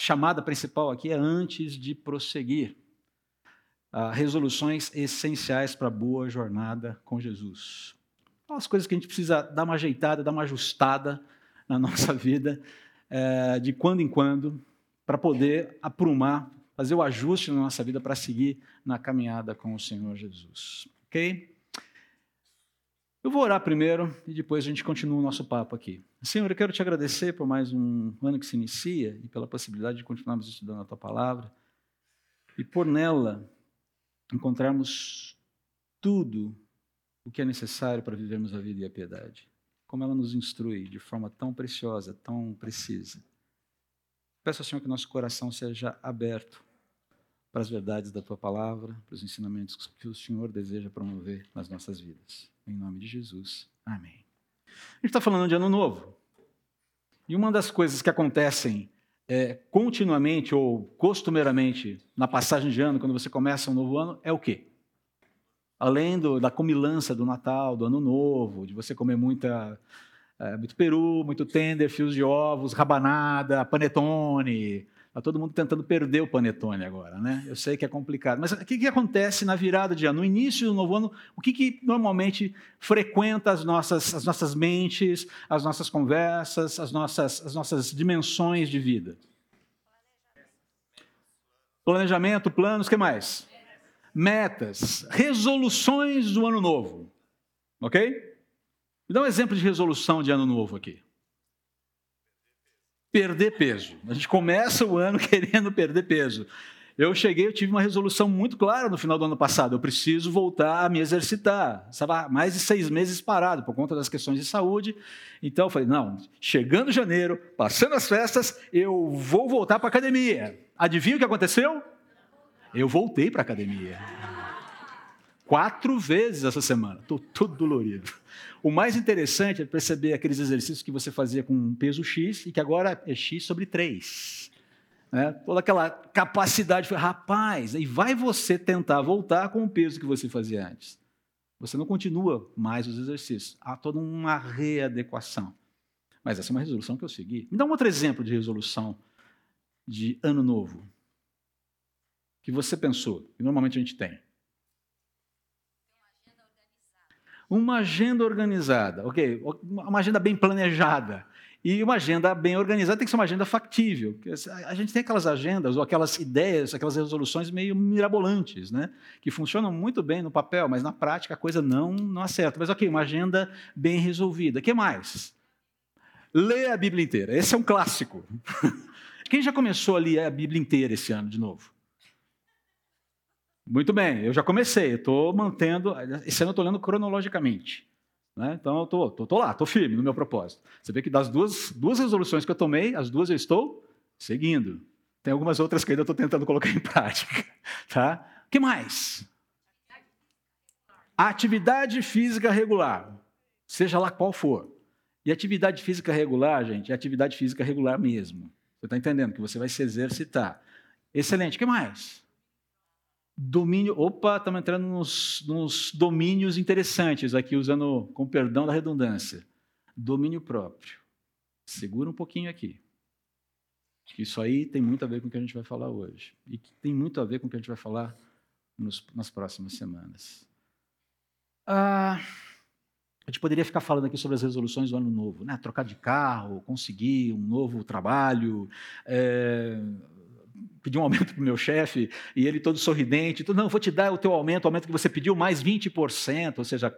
chamada principal aqui é antes de prosseguir. Ah, resoluções essenciais para a boa jornada com Jesus. As coisas que a gente precisa dar uma ajeitada, dar uma ajustada na nossa vida, é, de quando em quando, para poder aprumar, fazer o ajuste na nossa vida para seguir na caminhada com o Senhor Jesus. Ok? Eu vou orar primeiro e depois a gente continua o nosso papo aqui. Senhor, eu quero te agradecer por mais um ano que se inicia e pela possibilidade de continuarmos estudando a tua palavra e por nela encontrarmos tudo o que é necessário para vivermos a vida e a piedade. Como ela nos instrui de forma tão preciosa, tão precisa. Peço ao Senhor que nosso coração seja aberto para as verdades da tua palavra, para os ensinamentos que o Senhor deseja promover nas nossas vidas. Em nome de Jesus. Amém. A gente está falando de ano novo. E uma das coisas que acontecem é, continuamente ou costumeiramente na passagem de ano, quando você começa um novo ano, é o quê? Além do, da comilança do Natal, do Ano Novo, de você comer muita, é, muito peru, muito tender, fios de ovos, rabanada, panetone, Está todo mundo tentando perder o panetone agora, né? Eu sei que é complicado. Mas o que, que acontece na virada de ano? No início do novo ano, o que, que normalmente frequenta as nossas, as nossas mentes, as nossas conversas, as nossas, as nossas dimensões de vida? Planejamento, planos, que mais? Metas, resoluções do ano novo. Ok? Me dá um exemplo de resolução de ano novo aqui perder peso. A gente começa o ano querendo perder peso. Eu cheguei, eu tive uma resolução muito clara no final do ano passado. Eu preciso voltar a me exercitar. Estava mais de seis meses parado por conta das questões de saúde. Então eu falei: não, chegando janeiro, passando as festas, eu vou voltar para a academia. Adivinha o que aconteceu? Eu voltei para a academia. Quatro vezes essa semana. Estou todo dolorido. O mais interessante é perceber aqueles exercícios que você fazia com um peso X e que agora é X sobre 3. Né? Toda aquela capacidade. Rapaz, e vai você tentar voltar com o peso que você fazia antes. Você não continua mais os exercícios. Há toda uma readequação. Mas essa é uma resolução que eu segui. Me dá um outro exemplo de resolução de ano novo. Que você pensou, que normalmente a gente tem. Uma agenda organizada, ok? Uma agenda bem planejada. E uma agenda bem organizada tem que ser uma agenda factível. A gente tem aquelas agendas ou aquelas ideias, aquelas resoluções meio mirabolantes, né? que funcionam muito bem no papel, mas na prática a coisa não, não acerta. Mas ok, uma agenda bem resolvida. O que mais? Ler a Bíblia inteira. Esse é um clássico. Quem já começou a ler a Bíblia inteira esse ano de novo? Muito bem, eu já comecei, estou mantendo. Esse ano eu estou lendo cronologicamente. Né? Então eu estou tô, tô, tô lá, estou firme no meu propósito. Você vê que das duas, duas resoluções que eu tomei, as duas eu estou seguindo. Tem algumas outras que ainda estou tentando colocar em prática. Tá? O que mais? Atividade física regular, seja lá qual for. E atividade física regular, gente, é atividade física regular mesmo. Você está entendendo que você vai se exercitar. Excelente. O que mais? Domínio. Opa, estamos entrando nos, nos domínios interessantes aqui, usando, com perdão da redundância. Domínio próprio. Segura um pouquinho aqui. Isso aí tem muito a ver com o que a gente vai falar hoje. E tem muito a ver com o que a gente vai falar nos, nas próximas semanas. Ah, a gente poderia ficar falando aqui sobre as resoluções do ano novo, né? Trocar de carro, conseguir um novo trabalho, é, pedi um aumento para o meu chefe, e ele todo sorridente, tudo, não, vou te dar o teu aumento, o aumento que você pediu, mais 20%, ou seja,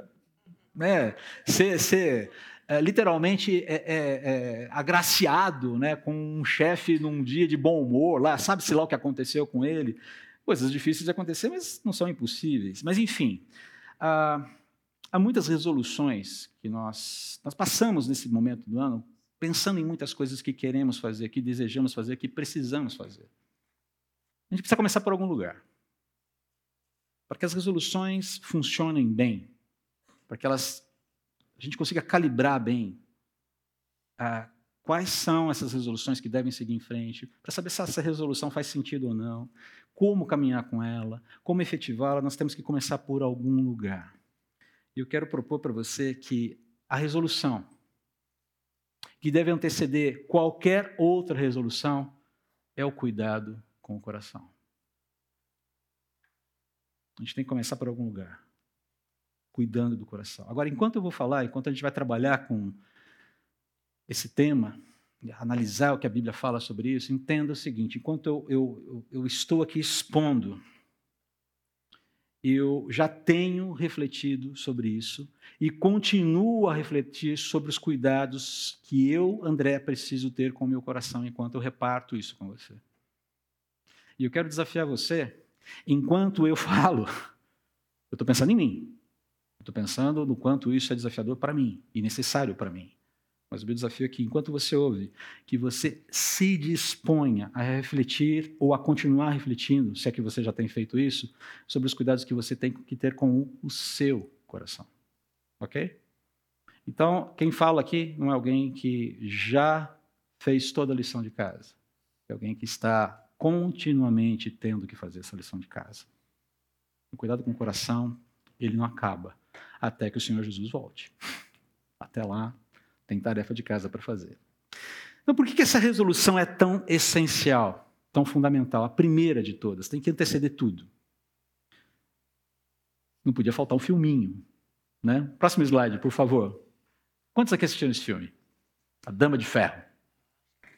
né, ser, ser é, literalmente é, é, é, agraciado né, com um chefe num dia de bom humor, lá, sabe-se lá o que aconteceu com ele. Coisas difíceis de acontecer, mas não são impossíveis. Mas, enfim, há, há muitas resoluções que nós, nós passamos nesse momento do ano pensando em muitas coisas que queremos fazer, que desejamos fazer, que precisamos fazer. A gente precisa começar por algum lugar. Para que as resoluções funcionem bem, para que elas, a gente consiga calibrar bem ah, quais são essas resoluções que devem seguir em frente, para saber se essa resolução faz sentido ou não, como caminhar com ela, como efetivá-la, nós temos que começar por algum lugar. E eu quero propor para você que a resolução que deve anteceder qualquer outra resolução é o cuidado com o coração. A gente tem que começar por algum lugar. Cuidando do coração. Agora, enquanto eu vou falar, enquanto a gente vai trabalhar com esse tema, analisar o que a Bíblia fala sobre isso, entenda o seguinte: enquanto eu, eu, eu estou aqui expondo, eu já tenho refletido sobre isso e continuo a refletir sobre os cuidados que eu, André, preciso ter com o meu coração enquanto eu reparto isso com você. E eu quero desafiar você, enquanto eu falo, eu estou pensando em mim, estou pensando no quanto isso é desafiador para mim e necessário para mim. Mas o meu desafio é que, enquanto você ouve, que você se disponha a refletir ou a continuar refletindo, se é que você já tem feito isso, sobre os cuidados que você tem que ter com o seu coração. Ok? Então, quem fala aqui não é alguém que já fez toda a lição de casa. É alguém que está continuamente tendo que fazer essa lição de casa. O cuidado com o coração, ele não acaba até que o Senhor Jesus volte. Até lá, tem tarefa de casa para fazer. Então, por que, essa resolução é tão essencial, tão fundamental? A primeira de todas, tem que anteceder tudo. Não podia faltar um filminho. Né? Próximo slide, por favor. Quantos aqui assistiram esse filme? A Dama de Ferro.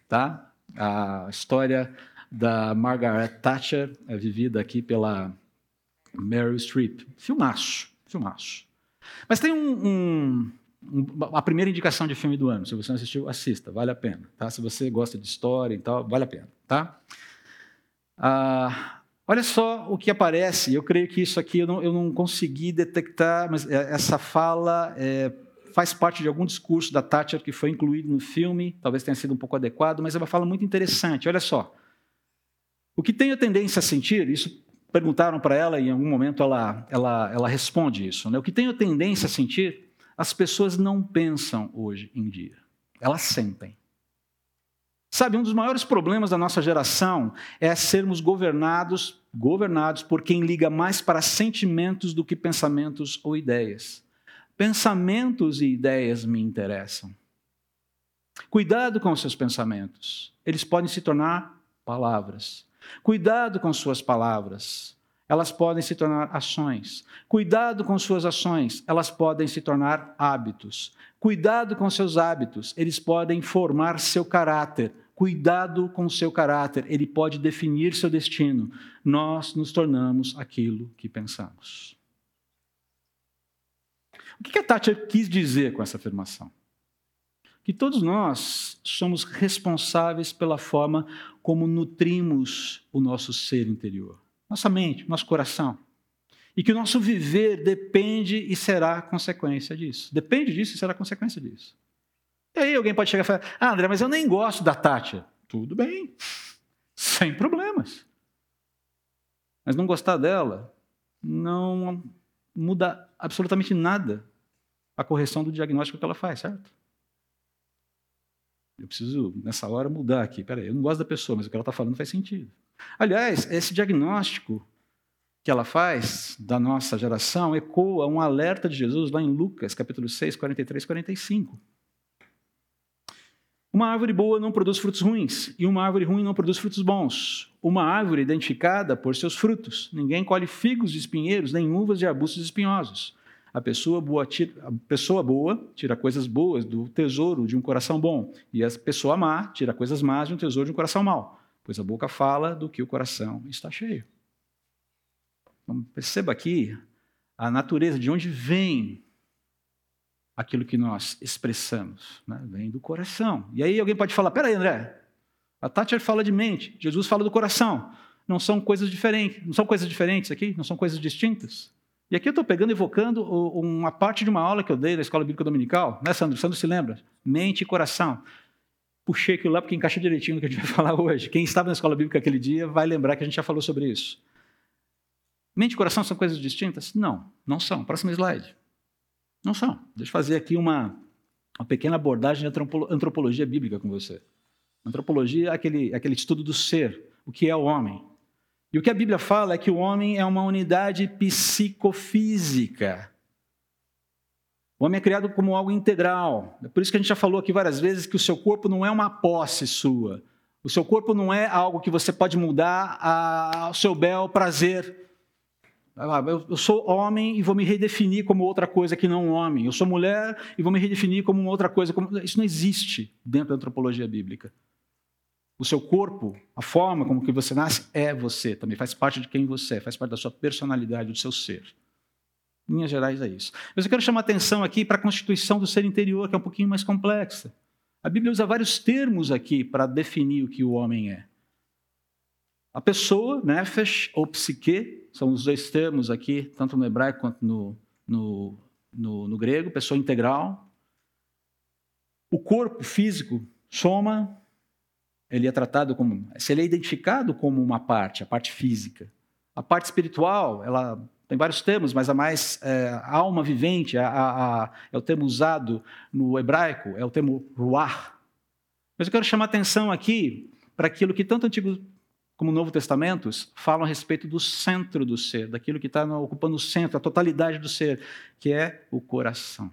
Tá? A história da Margaret Thatcher, é vivida aqui pela Meryl Streep. Filmaço, filmaço. Mas tem um, um, a primeira indicação de filme do ano. Se você não assistiu, assista, vale a pena. Tá? Se você gosta de história e tal, vale a pena. Tá? Ah, olha só o que aparece. Eu creio que isso aqui eu não, eu não consegui detectar, mas é, essa fala é, faz parte de algum discurso da Thatcher que foi incluído no filme. Talvez tenha sido um pouco adequado, mas é uma fala muito interessante. Olha só. O que tenho tendência a sentir, isso perguntaram para ela e em algum momento ela, ela, ela responde isso. Né? O que tenho tendência a sentir as pessoas não pensam hoje em dia, elas sentem. Sabe, um dos maiores problemas da nossa geração é sermos governados, governados por quem liga mais para sentimentos do que pensamentos ou ideias. Pensamentos e ideias me interessam. Cuidado com os seus pensamentos. Eles podem se tornar palavras. Cuidado com suas palavras elas podem se tornar ações. Cuidado com suas ações, elas podem se tornar hábitos. Cuidado com seus hábitos, eles podem formar seu caráter. Cuidado com seu caráter, ele pode definir seu destino. Nós nos tornamos aquilo que pensamos. O que a Thatcher quis dizer com essa afirmação? Que todos nós somos responsáveis pela forma como nutrimos o nosso ser interior nossa mente, nosso coração. E que o nosso viver depende e será consequência disso. Depende disso e será consequência disso. E aí alguém pode chegar e falar: Ah, André, mas eu nem gosto da Tátia. Tudo bem, sem problemas. Mas não gostar dela não muda absolutamente nada a correção do diagnóstico que ela faz, certo? Eu preciso, nessa hora, mudar aqui. Peraí, eu não gosto da pessoa, mas o que ela está falando faz sentido. Aliás, esse diagnóstico que ela faz da nossa geração ecoa um alerta de Jesus lá em Lucas, capítulo 6, 43 45. Uma árvore boa não produz frutos ruins, e uma árvore ruim não produz frutos bons. Uma árvore identificada por seus frutos. Ninguém colhe figos de espinheiros, nem uvas de arbustos espinhosos. A pessoa boa, tira, a pessoa boa tira coisas boas do tesouro de um coração bom, e a pessoa má tira coisas más de um tesouro de um coração mau pois a boca fala do que o coração está cheio. Então, perceba aqui a natureza, de onde vem aquilo que nós expressamos. Né? Vem do coração. E aí alguém pode falar: peraí, André, a Thatcher fala de mente, Jesus fala do coração. Não são coisas diferentes, não são coisas diferentes aqui, não são coisas distintas. E aqui eu estou pegando, evocando uma parte de uma aula que eu dei na Escola Bíblica Dominical, né, Sandro? Sandro se lembra? Mente e coração puxei aquilo lá porque encaixa direitinho no que a gente vai falar hoje. Quem estava na escola bíblica aquele dia vai lembrar que a gente já falou sobre isso. Mente e coração são coisas distintas? Não, não são. Próximo slide. Não são. Deixa eu fazer aqui uma, uma pequena abordagem de antropologia bíblica com você. Antropologia é aquele, é aquele estudo do ser, o que é o homem. E o que a Bíblia fala é que o homem é uma unidade psicofísica. O homem é criado como algo integral. É por isso que a gente já falou aqui várias vezes que o seu corpo não é uma posse sua. O seu corpo não é algo que você pode mudar ao seu bel prazer. Eu sou homem e vou me redefinir como outra coisa que não homem. Eu sou mulher e vou me redefinir como outra coisa. Isso não existe dentro da antropologia bíblica. O seu corpo, a forma como que você nasce, é você também, faz parte de quem você é, faz parte da sua personalidade, do seu ser. Em linhas gerais é isso. Mas eu quero chamar atenção aqui para a constituição do ser interior, que é um pouquinho mais complexa. A Bíblia usa vários termos aqui para definir o que o homem é. A pessoa, nefesh ou psique, são os dois termos aqui, tanto no hebraico quanto no, no, no, no grego, pessoa integral. O corpo físico, soma, ele é tratado como, se ele é identificado como uma parte, a parte física. A parte espiritual, ela tem vários termos, mas a mais é, alma vivente, a, a, a, é o termo usado no hebraico, é o termo ruach. Mas eu quero chamar atenção aqui para aquilo que tanto o Antigo como o Novo Testamento, falam a respeito do centro do ser, daquilo que está ocupando o centro, a totalidade do ser, que é o coração.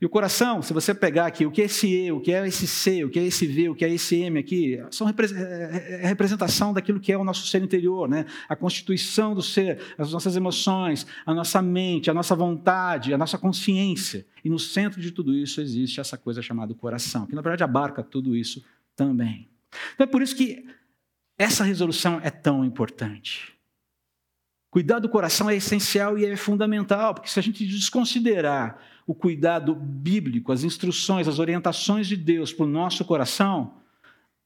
E o coração, se você pegar aqui o que é esse E, o que é esse C, o que é esse V, o que é esse M aqui, são é, é, é representação daquilo que é o nosso ser interior, né? a constituição do ser, as nossas emoções, a nossa mente, a nossa vontade, a nossa consciência. E no centro de tudo isso existe essa coisa chamada coração, que na verdade abarca tudo isso também. Então é por isso que essa resolução é tão importante. Cuidar do coração é essencial e é fundamental, porque se a gente desconsiderar o cuidado bíblico, as instruções, as orientações de Deus para o nosso coração,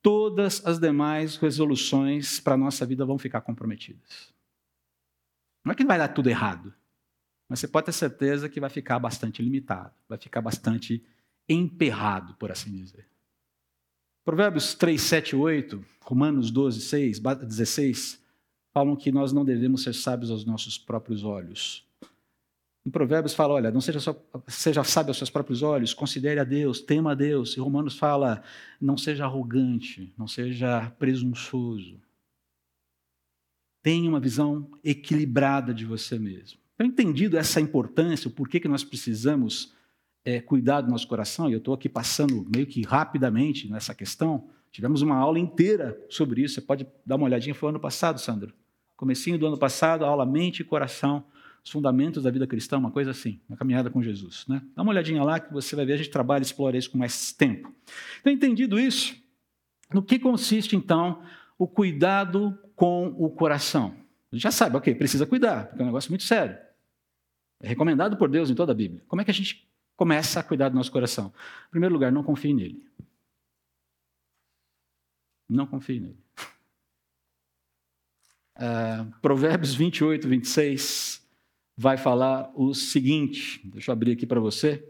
todas as demais resoluções para a nossa vida vão ficar comprometidas. Não é que vai dar tudo errado, mas você pode ter certeza que vai ficar bastante limitado, vai ficar bastante emperrado, por assim dizer. Provérbios 3, 7 8, Romanos 12, 6, 16, falam que nós não devemos ser sábios aos nossos próprios olhos. Em Provérbios fala, olha, não seja, só, seja sábio aos seus próprios olhos, considere a Deus, tema a Deus. E Romanos fala, não seja arrogante, não seja presunçoso. Tenha uma visão equilibrada de você mesmo. Então, entendido essa importância, o porquê que nós precisamos é, cuidar do nosso coração, e eu estou aqui passando meio que rapidamente nessa questão, tivemos uma aula inteira sobre isso, você pode dar uma olhadinha, foi ano passado, Sandro. Comecinho do ano passado, aula mente e coração, os fundamentos da vida cristã, uma coisa assim, uma caminhada com Jesus. Né? Dá uma olhadinha lá que você vai ver, a gente trabalha e explora isso com mais tempo. Então, entendido isso, no que consiste então o cuidado com o coração? A gente já sabe, ok, precisa cuidar, porque é um negócio muito sério. É recomendado por Deus em toda a Bíblia. Como é que a gente começa a cuidar do nosso coração. Em primeiro lugar, não confie nele. Não confie nele. Uh, Provérbios 28, 26 vai falar o seguinte. Deixa eu abrir aqui para você.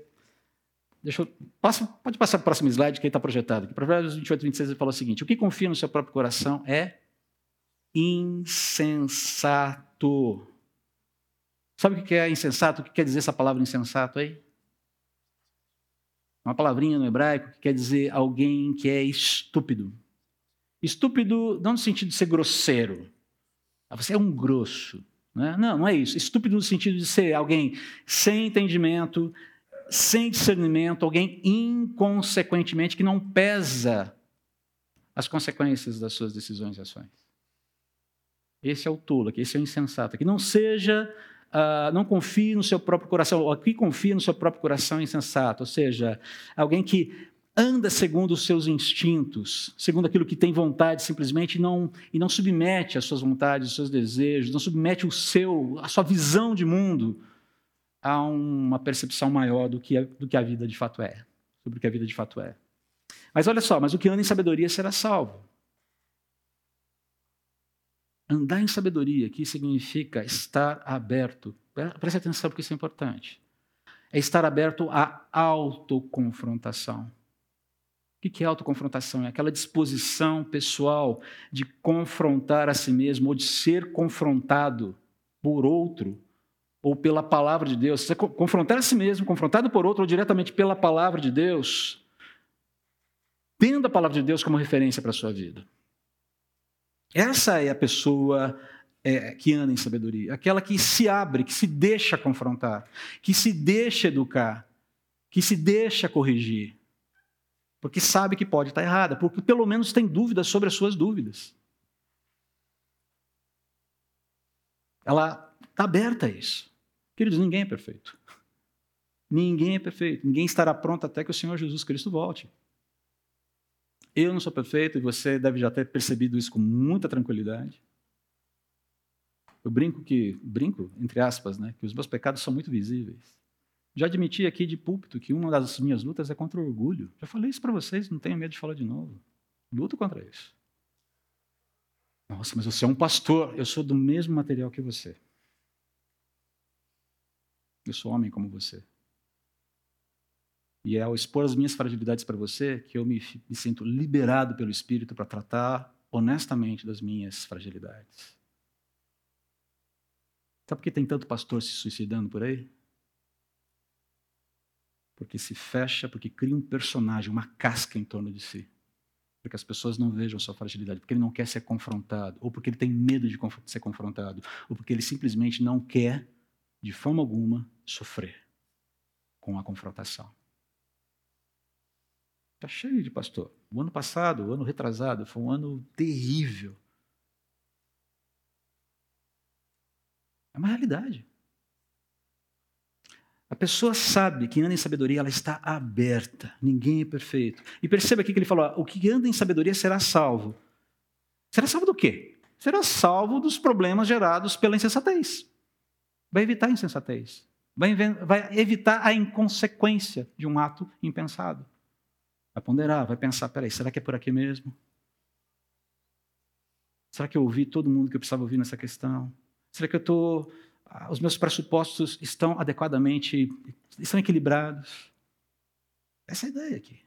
Deixa eu, passa, pode passar para o próximo slide que está projetado. Aqui. Provérbios 28, 26 ele fala o seguinte: O que confia no seu próprio coração é insensato. Sabe o que é insensato? O que quer dizer essa palavra insensato aí? Uma palavrinha no hebraico que quer dizer alguém que é estúpido. Estúpido não no sentido de ser grosseiro. Você é um grosso. Né? Não, não é isso. Estúpido no sentido de ser alguém sem entendimento, sem discernimento, alguém inconsequentemente que não pesa as consequências das suas decisões e ações. Esse é o tolo, esse é o insensato. Que não seja Uh, não confie no seu próprio coração. Aqui confia no seu próprio coração insensato, ou seja, alguém que anda segundo os seus instintos, segundo aquilo que tem vontade simplesmente e não, e não submete as suas vontades, os seus desejos, não submete o seu, a sua visão de mundo a uma percepção maior do que, do que a vida de fato é, sobre o que a vida de fato é. Mas olha só, mas o que anda em sabedoria será salvo. Andar em sabedoria aqui significa estar aberto. Preste atenção porque isso é importante. É estar aberto à autoconfrontação. O que é autoconfrontação? É aquela disposição pessoal de confrontar a si mesmo ou de ser confrontado por outro ou pela palavra de Deus. Você confrontar a si mesmo, confrontado por outro ou diretamente pela palavra de Deus, tendo a palavra de Deus como referência para a sua vida. Essa é a pessoa é, que anda em sabedoria, aquela que se abre, que se deixa confrontar, que se deixa educar, que se deixa corrigir. Porque sabe que pode estar errada, porque pelo menos tem dúvidas sobre as suas dúvidas. Ela está aberta a isso. Queridos, ninguém é perfeito. Ninguém é perfeito. Ninguém estará pronto até que o Senhor Jesus Cristo volte. Eu não sou perfeito e você deve já ter percebido isso com muita tranquilidade. Eu brinco que, brinco, entre aspas, né, que os meus pecados são muito visíveis. Já admiti aqui de púlpito que uma das minhas lutas é contra o orgulho. Já falei isso para vocês, não tenho medo de falar de novo. Luto contra isso. Nossa, mas você é um pastor. Eu sou do mesmo material que você. Eu sou homem como você. E é ao expor as minhas fragilidades para você que eu me, me sinto liberado pelo Espírito para tratar honestamente das minhas fragilidades. Sabe por que tem tanto pastor se suicidando por aí? Porque se fecha, porque cria um personagem, uma casca em torno de si. Porque as pessoas não vejam sua fragilidade, porque ele não quer ser confrontado, ou porque ele tem medo de ser confrontado, ou porque ele simplesmente não quer, de forma alguma, sofrer com a confrontação. Está cheio de pastor. O ano passado, o ano retrasado, foi um ano terrível. É uma realidade. A pessoa sabe que anda em sabedoria, ela está aberta. Ninguém é perfeito. E perceba aqui que ele falou: o que anda em sabedoria será salvo. Será salvo do quê? Será salvo dos problemas gerados pela insensatez. Vai evitar a insensatez. Vai, evitar a inconsequência de um ato impensado. Vai ponderar, vai pensar: peraí, será que é por aqui mesmo? Será que eu ouvi todo mundo que eu precisava ouvir nessa questão? Será que eu estou. Os meus pressupostos estão adequadamente. estão equilibrados? Essa é a ideia aqui.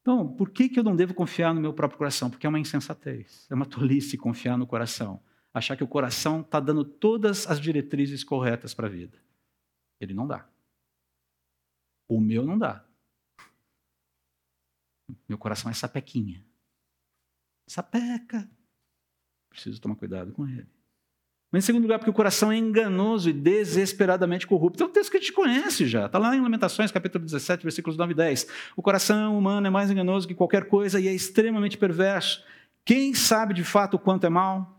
Então, por que, que eu não devo confiar no meu próprio coração? Porque é uma insensatez, é uma tolice confiar no coração. Achar que o coração está dando todas as diretrizes corretas para a vida. Ele não dá. O meu não dá. Meu coração é sapequinha. Sapeca. Preciso tomar cuidado com ele. Mas em segundo lugar, porque o coração é enganoso e desesperadamente corrupto. É um texto que a gente conhece já. Está lá em Lamentações, capítulo 17, versículos 9 e 10. O coração humano é mais enganoso que qualquer coisa e é extremamente perverso. Quem sabe de fato o quanto é mal?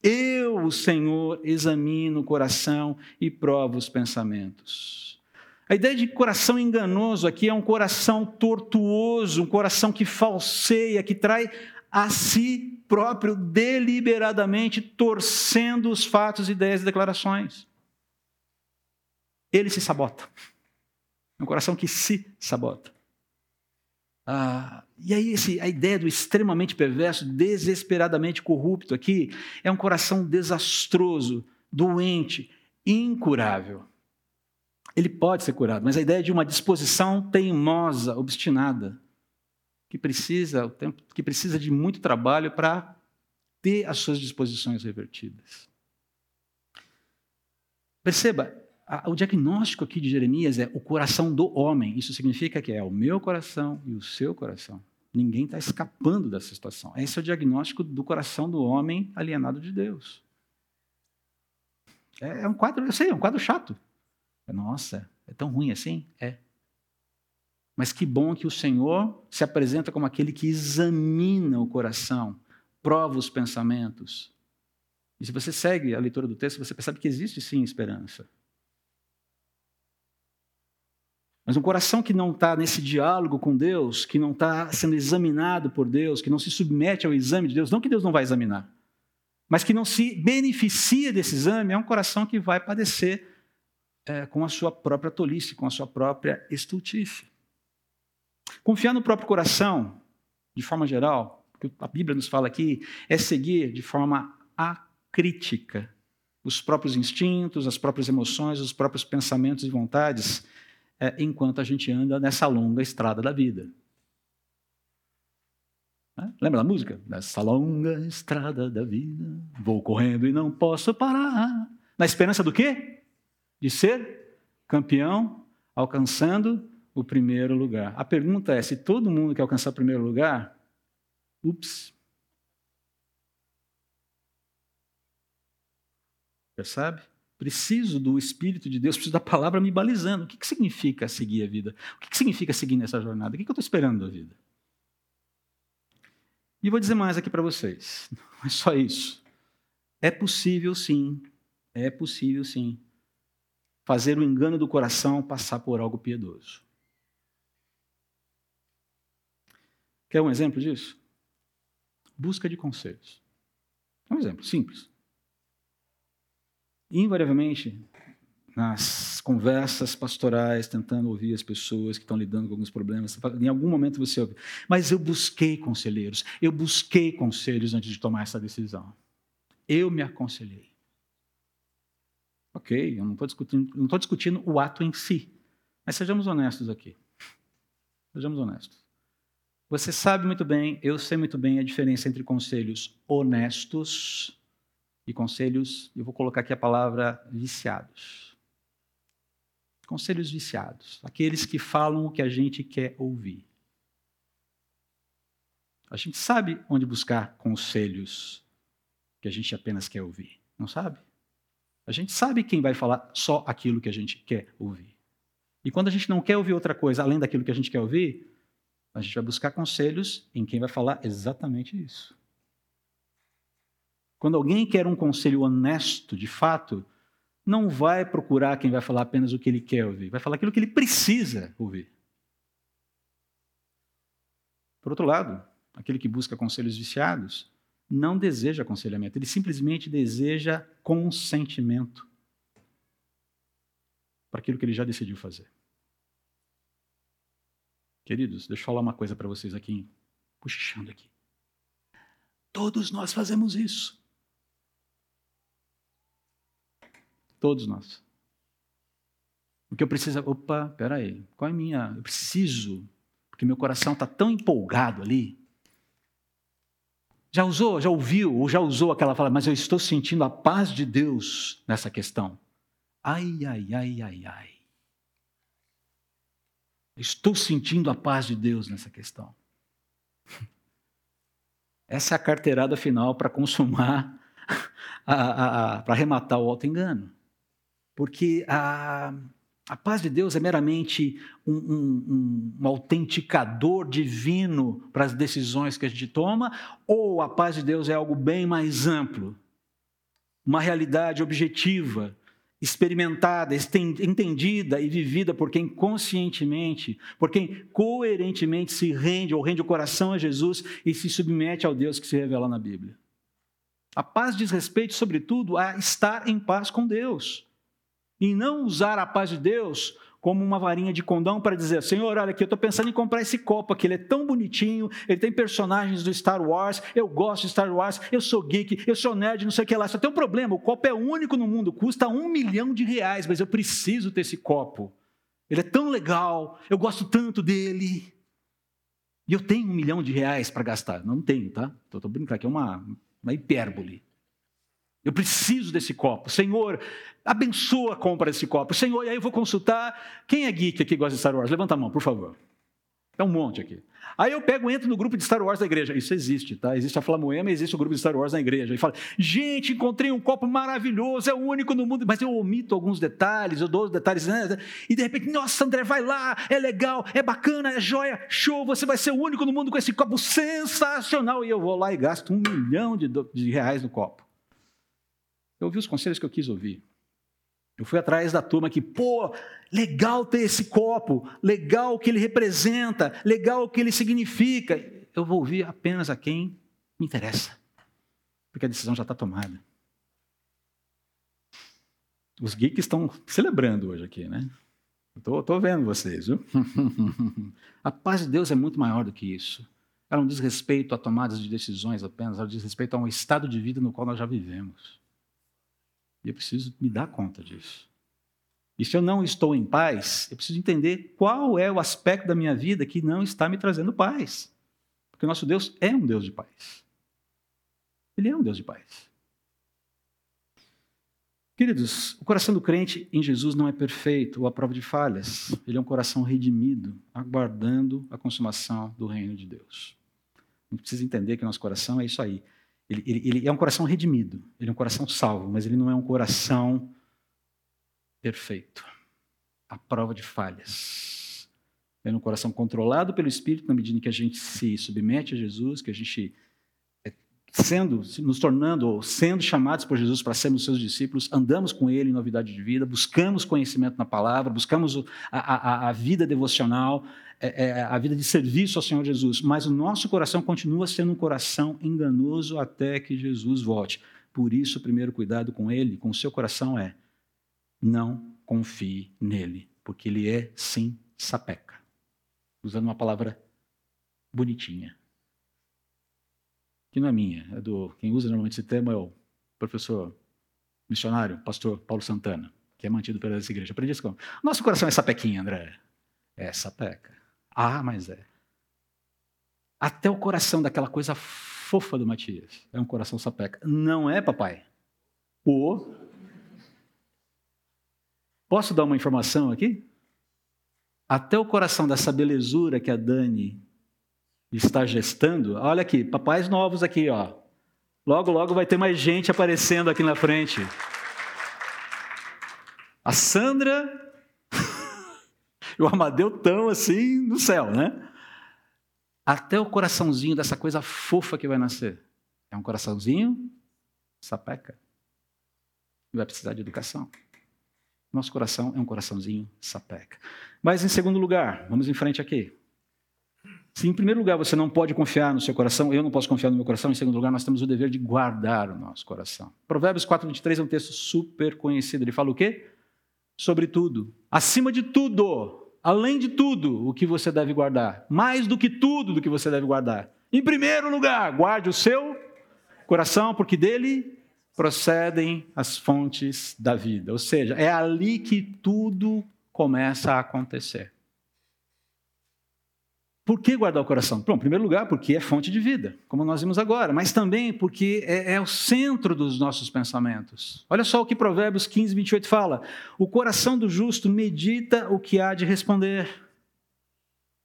Eu, o Senhor, examino o coração e provo os pensamentos. A ideia de coração enganoso aqui é um coração tortuoso, um coração que falseia, que trai a si próprio deliberadamente, torcendo os fatos, ideias e declarações. Ele se sabota. É um coração que se sabota. Ah, e aí, esse, a ideia do extremamente perverso, desesperadamente corrupto aqui, é um coração desastroso, doente, incurável ele pode ser curado, mas a ideia de uma disposição teimosa, obstinada, que precisa, que precisa de muito trabalho para ter as suas disposições revertidas. Perceba, o diagnóstico aqui de Jeremias é o coração do homem. Isso significa que é o meu coração e o seu coração. Ninguém está escapando dessa situação. Esse é o diagnóstico do coração do homem alienado de Deus. É, é um quadro, eu sei, é um quadro chato. Nossa, é tão ruim assim? É. Mas que bom que o Senhor se apresenta como aquele que examina o coração, prova os pensamentos. E se você segue a leitura do texto, você percebe que existe sim esperança. Mas um coração que não está nesse diálogo com Deus, que não está sendo examinado por Deus, que não se submete ao exame de Deus, não que Deus não vai examinar, mas que não se beneficia desse exame, é um coração que vai padecer é, com a sua própria tolice, com a sua própria estultice. Confiar no próprio coração, de forma geral, que a Bíblia nos fala aqui, é seguir de forma acrítica os próprios instintos, as próprias emoções, os próprios pensamentos e vontades, é, enquanto a gente anda nessa longa estrada da vida. Lembra da música? Nessa longa estrada da vida, vou correndo e não posso parar. Na esperança do quê? de ser campeão, alcançando o primeiro lugar. A pergunta é: se todo mundo quer alcançar o primeiro lugar, ups. Percebe? Preciso do Espírito de Deus, preciso da palavra me balizando. O que, que significa seguir a vida? O que, que significa seguir nessa jornada? O que, que eu estou esperando da vida? E vou dizer mais aqui para vocês. Não é só isso. É possível sim, é possível sim, fazer o engano do coração passar por algo piedoso. Quer um exemplo disso? Busca de conselhos. É um exemplo simples. Invariavelmente, nas conversas pastorais, tentando ouvir as pessoas que estão lidando com alguns problemas, em algum momento você ouve, mas eu busquei conselheiros, eu busquei conselhos antes de tomar essa decisão. Eu me aconselhei. Ok, eu não estou discutindo, discutindo o ato em si, mas sejamos honestos aqui. Sejamos honestos. Você sabe muito bem, eu sei muito bem a diferença entre conselhos honestos e conselhos, eu vou colocar aqui a palavra viciados. Conselhos viciados, aqueles que falam o que a gente quer ouvir. A gente sabe onde buscar conselhos que a gente apenas quer ouvir, não sabe? A gente sabe quem vai falar só aquilo que a gente quer ouvir. E quando a gente não quer ouvir outra coisa além daquilo que a gente quer ouvir, a gente vai buscar conselhos em quem vai falar exatamente isso. Quando alguém quer um conselho honesto, de fato, não vai procurar quem vai falar apenas o que ele quer ouvir, vai falar aquilo que ele precisa ouvir. Por outro lado, aquele que busca conselhos viciados não deseja aconselhamento, ele simplesmente deseja consentimento para aquilo que ele já decidiu fazer. Queridos, deixa eu falar uma coisa para vocês aqui, puxando aqui. Todos nós fazemos isso. Todos nós. O que eu preciso. Opa, peraí. Qual é a minha. Eu preciso. Porque meu coração está tão empolgado ali. Já usou, já ouviu, ou já usou aquela fala, mas eu estou sentindo a paz de Deus nessa questão. Ai, ai, ai, ai, ai. Estou sentindo a paz de Deus nessa questão. Essa é a carteirada final para consumar, para arrematar o auto-engano. Porque a, a paz de Deus é meramente um, um, um, autenticador divino para as decisões que a gente toma, ou a paz de Deus é algo bem mais amplo, uma realidade objetiva experimentada, entendida e vivida por quem conscientemente, por quem coerentemente se rende ou rende o coração a Jesus e se submete ao Deus que se revela na Bíblia. A paz diz respeito, sobretudo, a estar em paz com Deus. E não usar a paz de Deus como uma varinha de condão para dizer: Senhor, olha aqui, eu estou pensando em comprar esse copo aqui, ele é tão bonitinho, ele tem personagens do Star Wars, eu gosto de Star Wars, eu sou geek, eu sou nerd, não sei o que lá. Só tem um problema: o copo é único no mundo, custa um milhão de reais, mas eu preciso ter esse copo. Ele é tão legal, eu gosto tanto dele. E eu tenho um milhão de reais para gastar. Não tenho, tá? Estou brincando aqui, é uma, uma hipérbole. Eu preciso desse copo. Senhor, abençoa a compra desse copo. Senhor, e aí eu vou consultar. Quem é geek aqui que gosta de Star Wars? Levanta a mão, por favor. É um monte aqui. Aí eu pego, entro no grupo de Star Wars da igreja. Isso existe, tá? Existe a Flamoema, existe o grupo de Star Wars na igreja. E fala: gente, encontrei um copo maravilhoso, é o único no mundo. Mas eu omito alguns detalhes, eu dou os detalhes. Né? E de repente, nossa, André, vai lá, é legal, é bacana, é joia, show, você vai ser o único no mundo com esse copo sensacional. E eu vou lá e gasto um milhão de, de reais no copo. Eu ouvi os conselhos que eu quis ouvir. Eu fui atrás da turma que, pô, legal ter esse copo, legal o que ele representa, legal o que ele significa. Eu vou ouvir apenas a quem me interessa, porque a decisão já está tomada. Os geeks estão celebrando hoje aqui, né? Estou vendo vocês, viu? a paz de Deus é muito maior do que isso. Ela não diz respeito a tomadas de decisões apenas, ela diz respeito a um estado de vida no qual nós já vivemos. E eu preciso me dar conta disso. E se eu não estou em paz, eu preciso entender qual é o aspecto da minha vida que não está me trazendo paz. Porque o nosso Deus é um Deus de paz. Ele é um Deus de paz. Queridos, o coração do crente em Jesus não é perfeito ou à prova de falhas. Ele é um coração redimido, aguardando a consumação do reino de Deus. A gente precisa entender que o nosso coração é isso aí. Ele, ele, ele, é um coração redimido, ele é um coração salvo, mas ele não é um coração perfeito. A prova de falhas. É um coração controlado pelo Espírito, na medida em que a gente se submete a Jesus, que a gente sendo, nos tornando ou sendo chamados por Jesus para sermos seus discípulos, andamos com Ele em novidade de vida, buscamos conhecimento na palavra, buscamos a, a, a vida devocional, é, é, a vida de serviço ao Senhor Jesus, mas o nosso coração continua sendo um coração enganoso até que Jesus volte. Por isso, o primeiro cuidado com Ele, com o seu coração, é não confie nele, porque Ele é sim sapeca. Usando uma palavra bonitinha que não é minha, é do quem usa normalmente esse termo é o professor missionário, pastor Paulo Santana, que é mantido pela essa igreja. Aprendi isso com. Nosso coração é sapequinha, André. É sapeca. Ah, mas é. Até o coração daquela coisa fofa do Matias é um coração sapeca. Não é, papai? O. Posso dar uma informação aqui? Até o coração dessa belezura que a Dani está gestando, olha aqui, papais novos aqui, ó. Logo, logo vai ter mais gente aparecendo aqui na frente. A Sandra e o Amadeu estão assim no céu, né? Até o coraçãozinho dessa coisa fofa que vai nascer. É um coraçãozinho sapeca. Vai precisar de educação. Nosso coração é um coraçãozinho sapeca. Mas em segundo lugar, vamos em frente aqui. Se em primeiro lugar você não pode confiar no seu coração, eu não posso confiar no meu coração, em segundo lugar nós temos o dever de guardar o nosso coração. Provérbios 4, 23 é um texto super conhecido. Ele fala o quê? Sobre tudo. Acima de tudo, além de tudo, o que você deve guardar. Mais do que tudo do que você deve guardar. Em primeiro lugar, guarde o seu coração, porque dele procedem as fontes da vida. Ou seja, é ali que tudo começa a acontecer. Por que guardar o coração? Bom, em primeiro lugar, porque é fonte de vida, como nós vimos agora, mas também porque é, é, o centro dos nossos pensamentos. Olha só o que Provérbios 15, 28 fala: O coração do justo medita o que há de responder,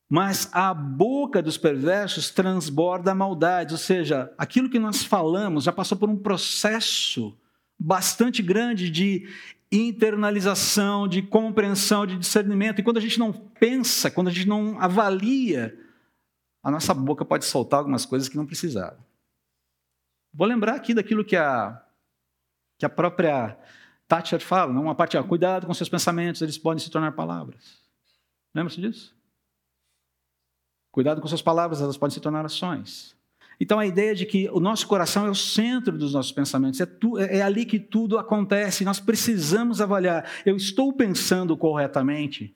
mas a boca dos perversos transborda a maldade, ou seja, aquilo que nós falamos já passou por um processo bastante grande de internalização, de compreensão, de discernimento. E quando a gente não pensa, quando a gente não avalia, a nossa boca pode soltar algumas coisas que não precisava. Vou lembrar aqui daquilo que a, que a própria Thatcher fala, não? uma parte, ó, cuidado com seus pensamentos, eles podem se tornar palavras. Lembra-se disso? Cuidado com suas palavras, elas podem se tornar ações. Então, a ideia de que o nosso coração é o centro dos nossos pensamentos, é, tu, é, é ali que tudo acontece, nós precisamos avaliar: eu estou pensando corretamente?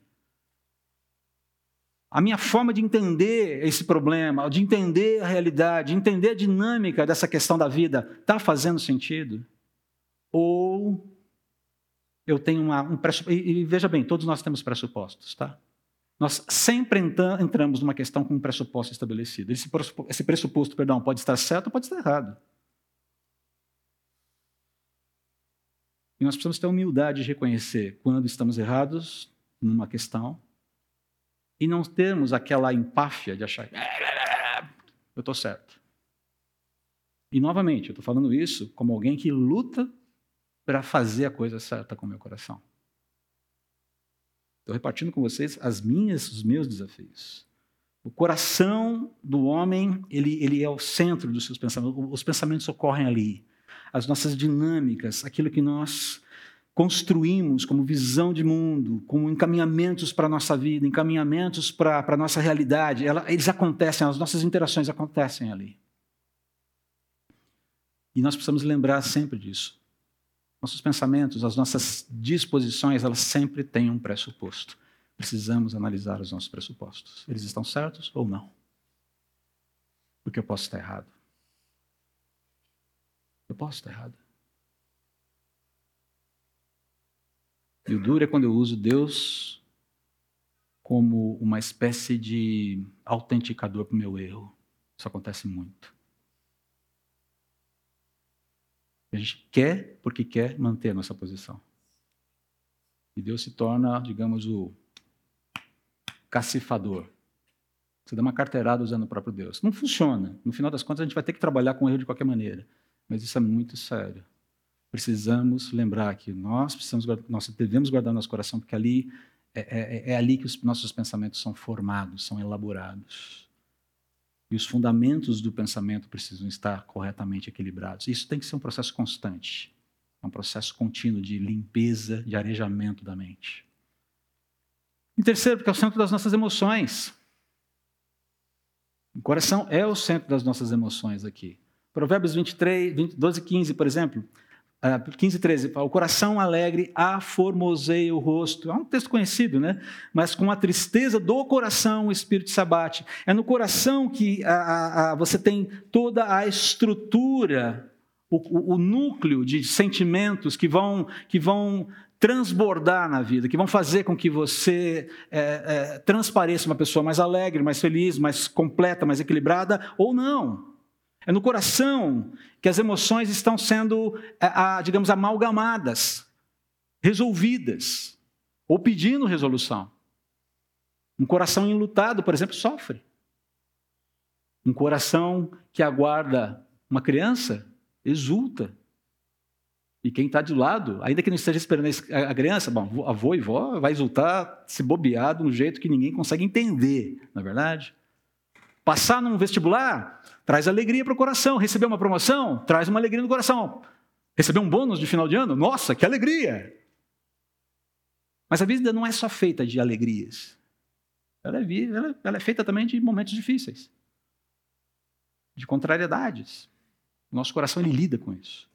A minha forma de entender esse problema, de entender a realidade, de entender a dinâmica dessa questão da vida, está fazendo sentido? Ou eu tenho uma, um pressuposto. E, e veja bem, todos nós temos pressupostos, tá? Nós sempre entramos numa questão com um pressuposto estabelecido. Esse pressuposto, esse pressuposto perdão, pode estar certo ou pode estar errado. E nós precisamos ter a humildade de reconhecer quando estamos errados numa questão e não termos aquela empáfia de achar eu estou certo. E novamente, eu estou falando isso como alguém que luta para fazer a coisa certa com o meu coração. Estou repartindo com vocês as minhas, os meus desafios. O coração do homem, ele, ele é o centro dos seus pensamentos. Os pensamentos ocorrem ali. As nossas dinâmicas, aquilo que nós construímos como visão de mundo, como encaminhamentos para a nossa vida, encaminhamentos para, a nossa realidade, ela, eles acontecem, as nossas interações acontecem ali. E nós precisamos lembrar sempre disso. Nossos pensamentos, as nossas disposições, elas sempre têm um pressuposto. Precisamos analisar os nossos pressupostos. Eles estão certos ou não? Porque eu posso estar errado. Eu posso estar errado. E o duro é quando eu uso Deus como uma espécie de autenticador para o meu erro. Isso acontece muito. A gente quer porque quer manter a nossa posição. E Deus se torna, digamos, o cacifador. Você dá uma carteirada usando o próprio Deus. Não funciona. No final das contas, a gente vai ter que trabalhar com erro de qualquer maneira. Mas isso é muito sério. precisamos lembrar que nós precisamos, nós devemos guardar nosso coração, porque ali é, é, é ali que os nossos pensamentos são formados, são elaborados. E os fundamentos do pensamento precisam estar corretamente equilibrados. Isso tem que ser um processo constante, um processo contínuo de limpeza, de arejamento da mente. Em terceiro, porque é o centro das nossas emoções. O coração é o centro das nossas emoções aqui. Provérbios 23, 20, 12 15, por exemplo, 15 e 13, o coração alegre aformoseia o rosto. É um texto conhecido, né? Mas com a tristeza do coração o espírito se abate. É no coração que a, a, a, você tem toda a estrutura, o, o, o, núcleo de sentimentos que vão, que vão transbordar na vida, que vão fazer com que você é, é, transpareça uma pessoa mais alegre, mais feliz, mais completa, mais equilibrada, ou não. É no coração que as emoções estão sendo, é, digamos, amalgamadas, resolvidas, ou pedindo resolução. Um coração enlutado, por exemplo, sofre. Um coração que aguarda uma criança exulta. E quem está de lado, ainda que não esteja esperando a criança, bom, avô e vó vai exultar, se bobear de um jeito que ninguém consegue entender, não é verdade? Passar num vestibular traz alegria para o coração. Receber uma promoção traz uma alegria no coração. Receber um bônus de final de ano, nossa, que alegria! Mas a vida não é só feita de alegrias. Ela é, ela, ela é feita também de momentos difíceis, de contrariedades. O nosso coração ele lida com isso.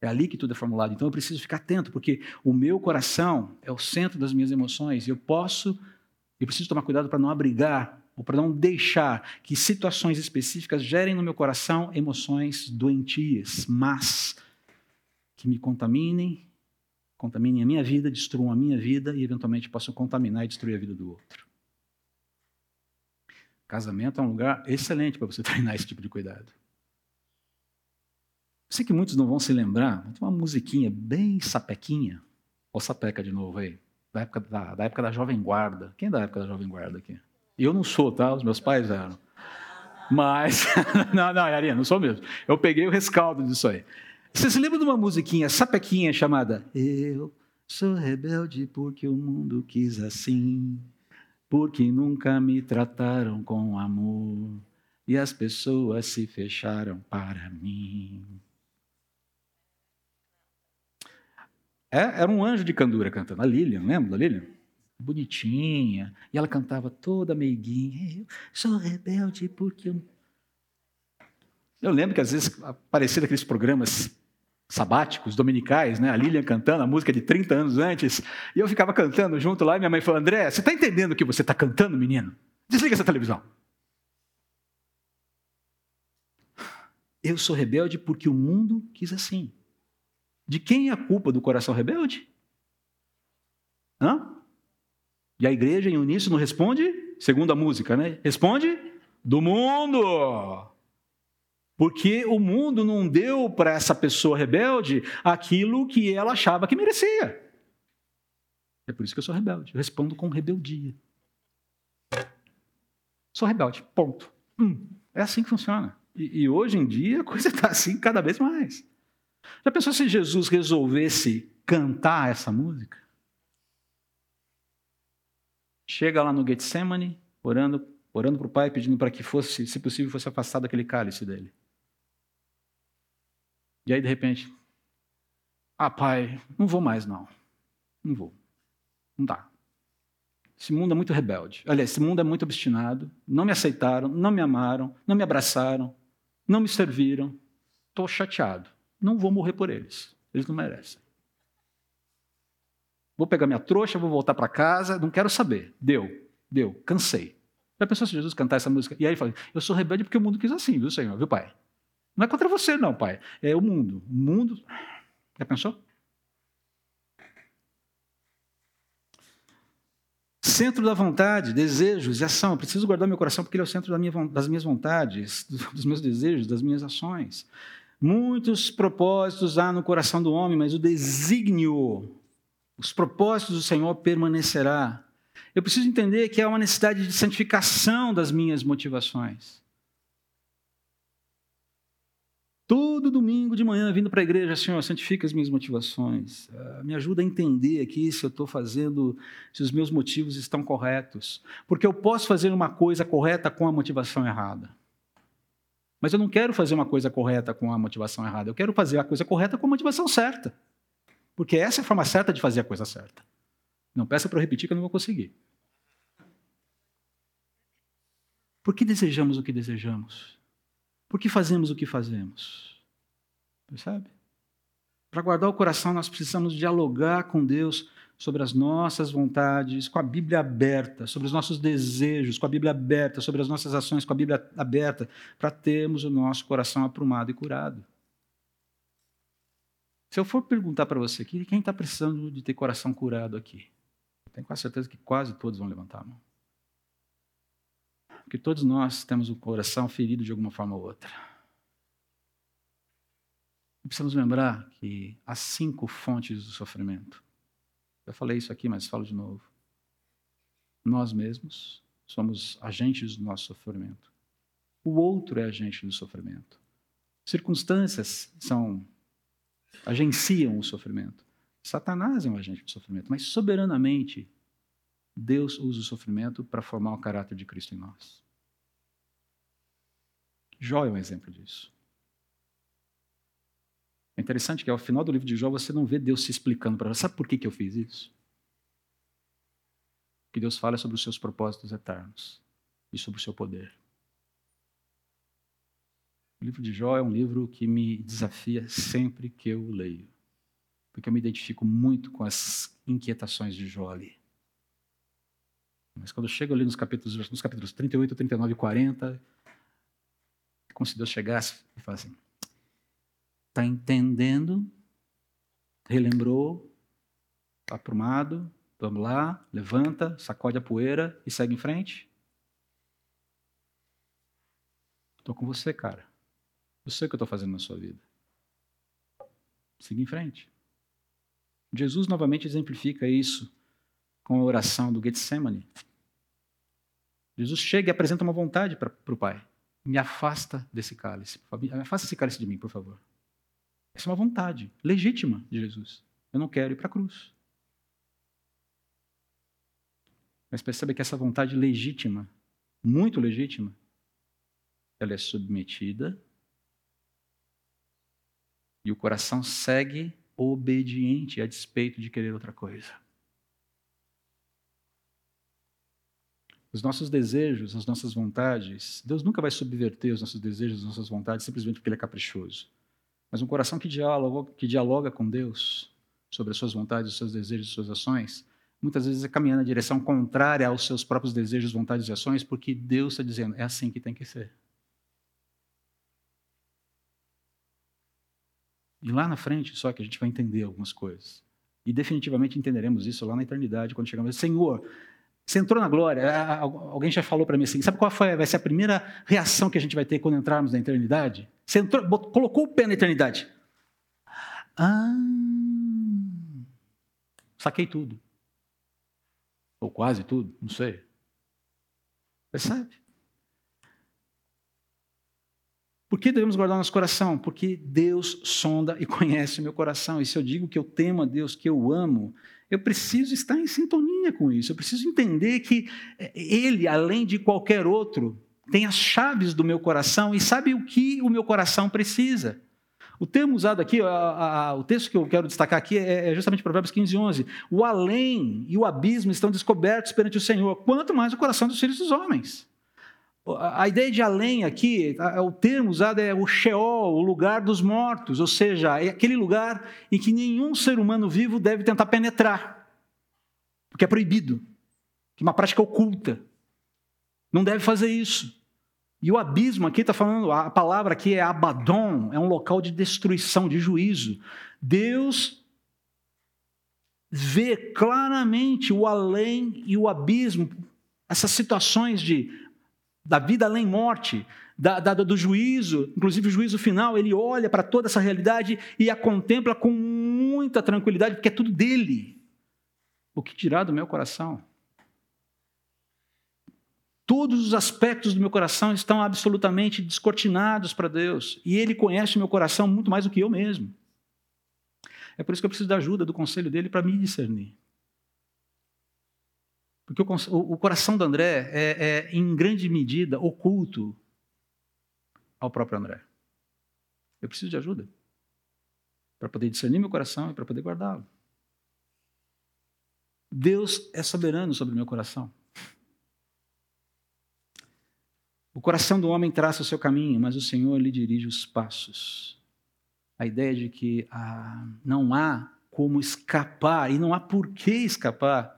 É ali que tudo é formulado. Então eu preciso ficar atento, porque o meu coração é o centro das minhas emoções. E eu posso, eu preciso tomar cuidado para não abrigar ou para não deixar que situações específicas gerem no meu coração emoções doentias, mas que me contaminem, contaminem a minha vida, destruam a minha vida e eventualmente possam contaminar e destruir a vida do outro. Casamento é um lugar excelente para você treinar esse tipo de cuidado. Sei que muitos não vão se lembrar, tem uma musiquinha bem sapequinha. Ou sapeca de novo aí. Da época da, da época da Jovem Guarda. Quem é da época da Jovem Guarda aqui? Eu não sou, tá? Os meus pais eram. Mas, não, não, Yarinha, não sou mesmo. Eu peguei o rescaldo disso aí. Você se lembra de uma musiquinha, sapequinha, chamada Eu sou rebelde porque o mundo quis assim, porque nunca me trataram com amor e as pessoas se fecharam para mim. É, era um anjo de candura cantando. A Lilian, lembra da Lilian? Bonitinha, e ela cantava toda meiguinha. Eu sou rebelde porque eu. Eu lembro que às vezes aparecia aqueles programas sabáticos, dominicais, né? a Lilian cantando a música de 30 anos antes, e eu ficava cantando junto lá, e minha mãe falou: André, você está entendendo o que você está cantando, menino? Desliga essa televisão. Eu sou rebelde porque o mundo quis assim. De quem é a culpa do coração rebelde? Hã? E a igreja em uníssono responde, segundo a música, né? Responde do mundo. Porque o mundo não deu para essa pessoa rebelde aquilo que ela achava que merecia. É por isso que eu sou rebelde. Eu respondo com rebeldia. Sou rebelde, ponto. Hum, é assim que funciona. E, e hoje em dia a coisa está assim cada vez mais. Já pensou se Jesus resolvesse cantar essa música? Chega lá no Getsemane, orando, orando para o Pai, pedindo para que fosse, se possível, fosse afastado aquele cálice dele. E aí, de repente, ah, Pai, não vou mais não. Não vou. Não dá. Esse mundo é muito rebelde. Aliás, esse mundo é muito obstinado. Não me aceitaram, não me amaram, não me abraçaram, não me serviram. Estou chateado. Não vou morrer por eles. Eles não merecem. Vou pegar minha trouxa, vou voltar para casa, não quero saber. Deu, deu, cansei. Já pensou se Jesus cantar essa música? E aí ele fala: Eu sou rebelde porque o mundo quis assim, viu, Senhor? Viu, Pai? Não é contra você, não, Pai. É o mundo. O mundo. Já pensou? Centro da vontade, desejos e ação. Eu preciso guardar meu coração porque ele é o centro da minha, das minhas vontades, dos meus desejos, das minhas ações. Muitos propósitos há no coração do homem, mas o desígnio os propósitos do Senhor permanecerá. Eu preciso entender que há uma necessidade de santificação das minhas motivações. Todo domingo de manhã, vindo para a igreja, Senhor, santifica as minhas motivações. Uh, me ajuda a entender aqui se eu estou fazendo, se os meus motivos estão corretos. Porque eu posso fazer uma coisa correta com a motivação errada. Mas eu não quero fazer uma coisa correta com a motivação errada. Eu quero fazer a coisa correta com a motivação certa. Porque essa é a forma certa de fazer a coisa certa. Não peça para eu repetir que eu não vou conseguir. Por que desejamos o que desejamos? Por que fazemos o que fazemos? Percebe? Para guardar o coração, nós precisamos dialogar com Deus sobre as nossas vontades, com a Bíblia aberta, sobre os nossos desejos, com a Bíblia aberta, sobre as nossas ações, com a Bíblia aberta, para termos o nosso coração aprumado e curado. Se eu for perguntar para você aqui, quem está precisando de ter coração curado aqui? Tenho quase certeza que quase todos vão levantar a mão. Porque todos nós temos o coração ferido de alguma forma ou outra. Precisamos lembrar que há cinco fontes do sofrimento. Eu falei isso aqui, mas falo de novo. Nós mesmos somos agentes do nosso sofrimento. O outro é agente do sofrimento. Circunstâncias são agenciam o sofrimento. Satanás é um agente do sofrimento, mas soberanamente Deus usa o sofrimento para formar o caráter de Cristo em nós. Jó é um exemplo disso. É interessante que ao final do livro de Jó você não vê Deus se explicando para você. Sabe por que, que eu fiz isso? Que Deus fala sobre os seus propósitos eternos e sobre o seu poder. O livro de Jó é um livro que me desafia sempre que eu leio, porque eu me identifico muito com as inquietações de Jó ali. Mas quando eu chego ali nos capítulos, nos capítulos 38, 39 e 40, é como se Deus chegasse e falasse assim, Está entendendo? Relembrou? Está aprumado? Vamos lá, levanta, sacode a poeira e segue em frente. Estou com você, cara. Eu sei o que eu estou fazendo na sua vida. Siga em frente. Jesus novamente exemplifica isso com a oração do Getsemane. Jesus chega e apresenta uma vontade para o Pai. Me afasta desse cálice. Afasta esse cálice de mim, por favor. Essa é uma vontade legítima de Jesus. Eu não quero ir para a cruz. Mas percebe que essa vontade legítima, muito legítima, ela é submetida e o coração segue obediente a despeito de querer outra coisa. Os nossos desejos, as nossas vontades, Deus nunca vai subverter os nossos desejos, as nossas vontades, simplesmente porque Ele é caprichoso. Mas um coração que dialoga, que dialoga com Deus sobre as suas vontades, os seus desejos, as suas ações, muitas vezes é caminhando na direção contrária aos seus próprios desejos, vontades e ações, porque Deus está dizendo, é assim que tem que ser. E lá na frente, só que a gente vai entender algumas coisas. E definitivamente entenderemos isso lá na eternidade, quando chegamos. Senhor, você entrou na glória. Alguém já falou para mim assim: sabe qual foi, vai ser a primeira reação que a gente vai ter quando entrarmos na eternidade? Você entrou, colocou o pé na eternidade. Ah, saquei tudo. Ou quase tudo, não sei. Percebe? Por que devemos guardar nosso coração? Porque Deus sonda e conhece o meu coração. E se eu digo que eu temo a Deus, que eu amo, eu preciso estar em sintonia com isso. Eu preciso entender que eh, Ele, além de qualquer outro, tem as chaves do meu coração e sabe o que o meu coração precisa. O termo usado aqui, o texto que eu quero destacar aqui é, é justamente Provérbios 15, 11. O além e o abismo estão descobertos perante o Senhor, quanto mais o coração dos filhos dos homens. A ideia de além aqui, o termo usado é o Sheol, o lugar dos mortos, ou seja, é aquele lugar em que nenhum ser humano vivo deve tentar penetrar, porque é proibido, que é uma prática oculta. Não deve fazer isso. E o abismo aqui está falando, a palavra aqui é Abaddon, é um local de destruição, de juízo. Deus vê claramente o além e o abismo, essas situações de da vida além morte, da, da, do juízo, inclusive o juízo final, ele olha para toda essa realidade e a contempla com muita tranquilidade, porque é tudo dele. O que tirar do meu coração? Todos os aspectos do meu coração estão absolutamente descortinados para Deus. E Ele conhece o meu coração muito mais do que eu mesmo. É por isso que eu preciso da ajuda, do conselho dele para me discernir. Porque o, o, coração do André é, é, em grande medida, oculto ao próprio André. Eu preciso de ajuda para poder discernir meu coração e para poder guardá-lo. Deus é soberano sobre meu coração. O coração do homem traça o seu caminho, mas o Senhor lhe dirige os passos. A ideia de que ah, não há como escapar, e não há por que escapar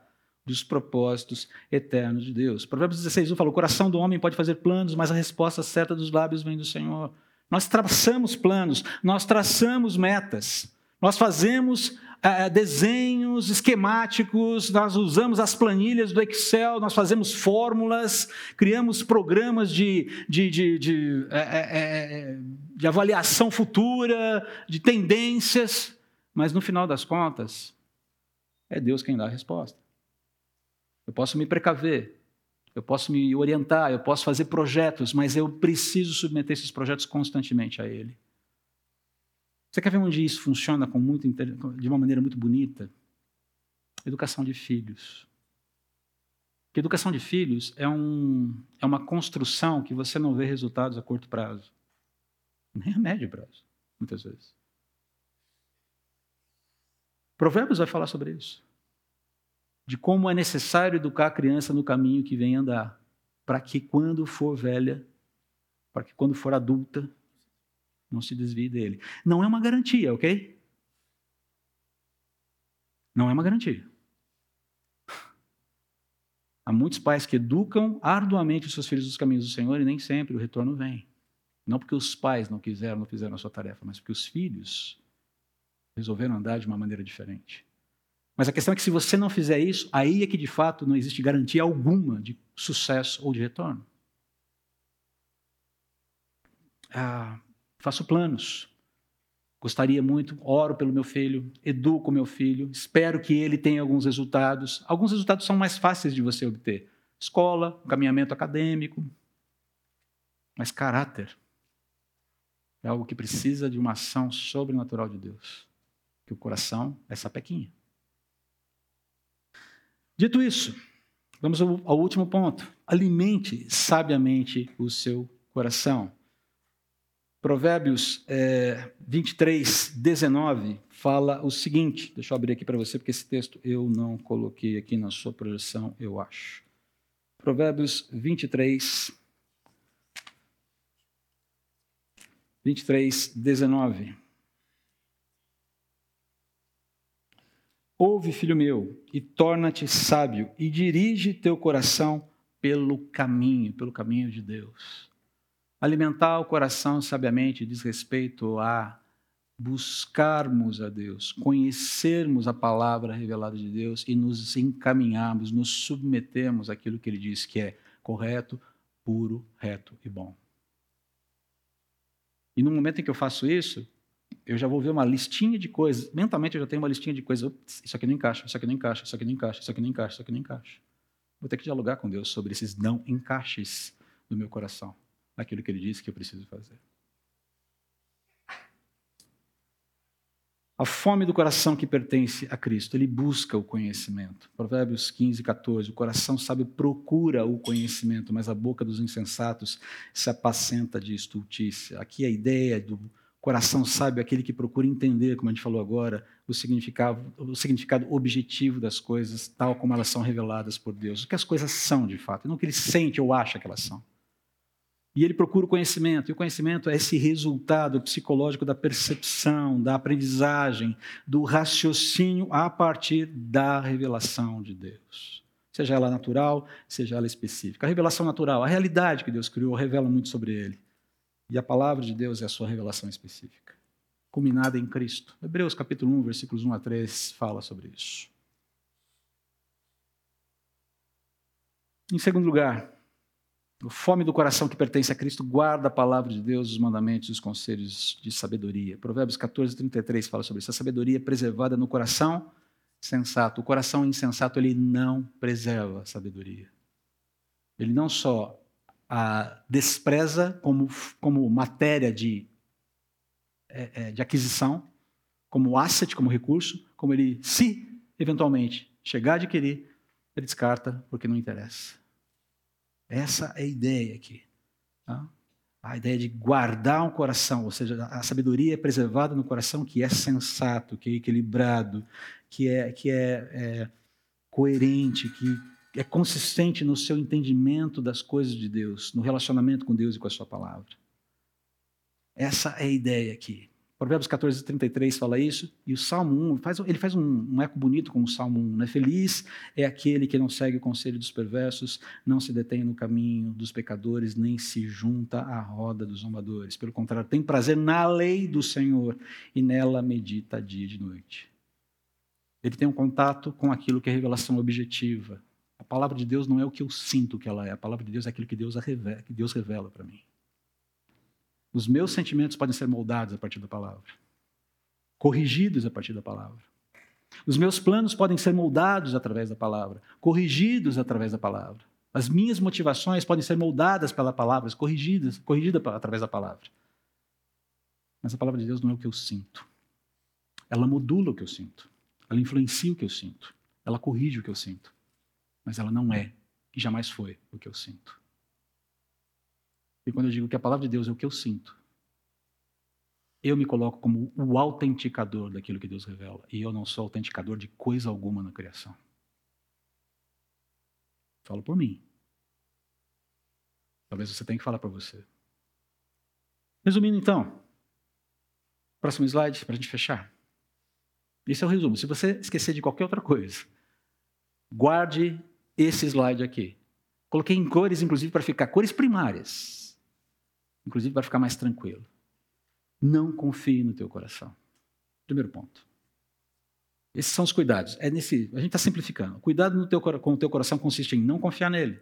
dos propósitos eternos de Deus. Provérbios 16, 1 fala: O coração do homem pode fazer planos, mas a resposta certa dos lábios vem do Senhor. Nós traçamos planos, nós traçamos metas, nós fazemos é, desenhos esquemáticos, nós usamos as planilhas do Excel, nós fazemos fórmulas, criamos programas de, de, de, de, é, de avaliação futura, de tendências, mas no final das contas, é Deus quem dá a resposta. Eu posso me precaver, eu posso me orientar, eu posso fazer projetos, mas eu preciso submeter esses projetos constantemente a Ele. Você quer ver onde isso funciona com muito, de uma maneira muito bonita? Educação de filhos. Porque educação de filhos é, um, é uma construção que você não vê resultados a curto prazo. Nem a médio prazo, muitas vezes. Provérbios vai falar sobre isso. De como é necessário educar a criança no caminho que vem andar, para que quando for velha, para que quando for adulta, não se desvie dele. Não é uma garantia, ok? Não é uma garantia. Há muitos pais que educam arduamente os seus filhos nos caminhos do Senhor e nem sempre o retorno vem. Não porque os pais não quiseram, não fizeram a sua tarefa, mas porque os filhos resolveram andar de uma maneira diferente. Mas a questão é que se você não fizer isso, aí é que de fato não existe garantia alguma de sucesso ou de retorno. Ah, faço planos. Gostaria muito, oro pelo meu filho, educo meu filho, espero que ele tenha alguns resultados. Alguns resultados são mais fáceis de você obter. Escola, caminhamento acadêmico. Mas caráter é algo que precisa de uma ação sobrenatural de Deus. Que o coração é sapequinha. Dito isso, vamos ao, último ponto. Alimente sabiamente o seu coração. Provérbios é, 23, 19 fala o seguinte: deixa eu abrir aqui para você, porque esse texto eu não coloquei aqui na sua projeção, eu acho. Provérbios 23, 23, 19. Ouve, filho meu, e torna-te sábio, e dirige teu coração pelo caminho, pelo caminho de Deus. Alimentar o coração sabiamente diz respeito a buscarmos a Deus, conhecermos a palavra revelada de Deus e nos encaminharmos, nos submetermos àquilo que ele diz que é correto, puro, reto e bom. E no momento em que eu faço isso, eu já vou ver uma listinha de coisas. Mentalmente eu já tenho uma listinha de coisas. Isso aqui não encaixa, isso aqui não encaixa, isso aqui não encaixa, isso aqui não encaixa, isso aqui não encaixa. Vou ter que dialogar com Deus sobre esses não encaixes do meu coração naquilo que ele disse que eu preciso fazer. A fome do coração que pertence a Cristo, ele busca o conhecimento. Provérbios 15, 14. O coração sabe procura o conhecimento, mas a boca dos insensatos se apacenta de estultícia. Aqui a ideia do coração sábio é aquele que procura entender, como a gente falou agora, o significado, o significado objetivo das coisas, tal como elas são reveladas por Deus. O que as coisas são de fato, não o que ele sente ou acha que elas são. E ele procura o conhecimento, e o conhecimento é esse resultado psicológico da percepção, da aprendizagem, do raciocínio a partir da revelação de Deus. Seja ela natural, seja ela específica. A revelação natural, a realidade que Deus criou, revela muito sobre ele. E a palavra de Deus é a sua revelação específica, culminada em Cristo. Hebreus capítulo 1, versículos 1 a 3 fala sobre isso. Em segundo lugar, o fome do coração que pertence a Cristo guarda a palavra de Deus, os mandamentos e os conselhos de sabedoria. Provérbios 14, 33 fala sobre isso. A sabedoria é preservada no coração sensato. O coração insensato, ele não preserva a sabedoria. Ele não só a despreza como, como matéria de, é, é, de aquisição, como asset, como recurso, como ele, se eventualmente chegar a adquirir, ele descarta porque não interessa. Essa é a ideia aqui. Tá? A ideia de guardar um coração, ou seja, a sabedoria é preservada no coração que é sensato, que é equilibrado, que é, que é, é coerente, que é consistente no seu entendimento das coisas de Deus, no relacionamento com Deus e com a sua palavra. Essa é a ideia aqui. Provérbios 14, 33 fala isso, e o Salmo 1, faz, ele faz um, um, eco bonito com o Salmo 1. Né? Feliz é aquele que não segue o conselho dos perversos, não se detém no caminho dos pecadores, nem se junta à roda dos zombadores. Pelo contrário, tem prazer na lei do Senhor e nela medita dia e de noite. Ele tem um contato com aquilo que é revelação objetiva. A palavra de Deus não é o que eu sinto que ela é, a palavra de Deus é aquilo que Deus revela, que Deus revela para mim. Os meus sentimentos podem ser moldados a partir da palavra, corrigidos a partir da palavra. Os meus planos podem ser moldados através da palavra, corrigidos através da palavra. As minhas motivações podem ser moldadas pela palavra, corrigidas, corrigidas através da palavra. Mas a palavra de Deus não é o que eu sinto. Ela modula o que eu sinto. Ela influencia o que eu sinto. Ela corrige o que eu sinto. Mas ela não é e jamais foi o que eu sinto. E quando eu digo que a palavra de Deus é o que eu sinto, eu me coloco como o autenticador daquilo que Deus revela. E eu não sou autenticador de coisa alguma na criação. Falo por mim. Talvez você tenha que falar para você. Resumindo então, próximo slide para a gente fechar. Esse é o resumo. Se você esquecer de qualquer outra coisa, guarde esse slide aqui. Coloquei em cores, inclusive, para ficar cores primárias inclusive vai ficar mais tranquilo. Não confie no teu coração. Primeiro ponto. Esses são os cuidados. É nesse, a gente está simplificando. Cuidado teu, com o teu coração consiste em não confiar nele,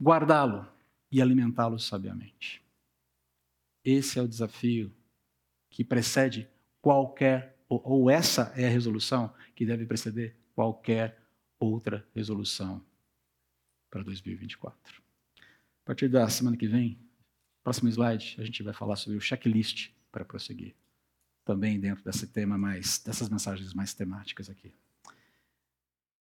guardá-lo e alimentá-lo sabiamente. Esse é o desafio que precede qualquer, ou, ou essa é a resolução que deve preceder qualquer outra resolução para 2024. A partir da semana que vem, Próximo slide, a gente vai falar sobre o checklist para prosseguir. Também dentro desse tema mais, dessas mensagens mais temáticas aqui.